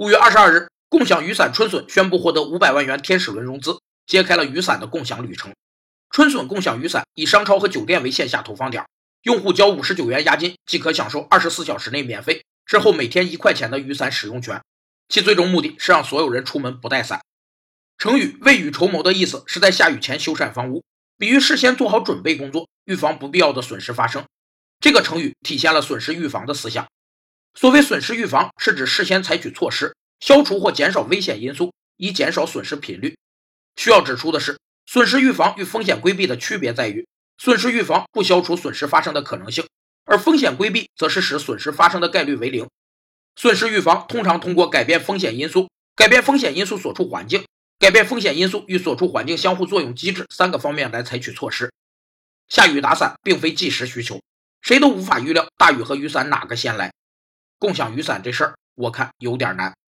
五月二十二日，共享雨伞春笋宣布获得五百万元天使轮融资，揭开了雨伞的共享旅程。春笋共享雨伞以商超和酒店为线下投放点，用户交五十九元押金即可享受二十四小时内免费，之后每天一块钱的雨伞使用权。其最终目的是让所有人出门不带伞。成语“未雨绸缪”的意思是在下雨前修缮房屋，比喻事先做好准备工作，预防不必要的损失发生。这个成语体现了损失预防的思想。所谓损失预防，是指事先采取措施，消除或减少危险因素，以减少损失频率。需要指出的是，损失预防与风险规避的区别在于，损失预防不消除损失发生的可能性，而风险规避则是使损失发生的概率为零。损失预防通常通过改变风险因素、改变风险因素所处环境、改变风险因素与所处环境相互作用机制三个方面来采取措施。下雨打伞并非即时需求，谁都无法预料大雨和雨伞哪个先来。共享雨伞这事儿，我看有点难。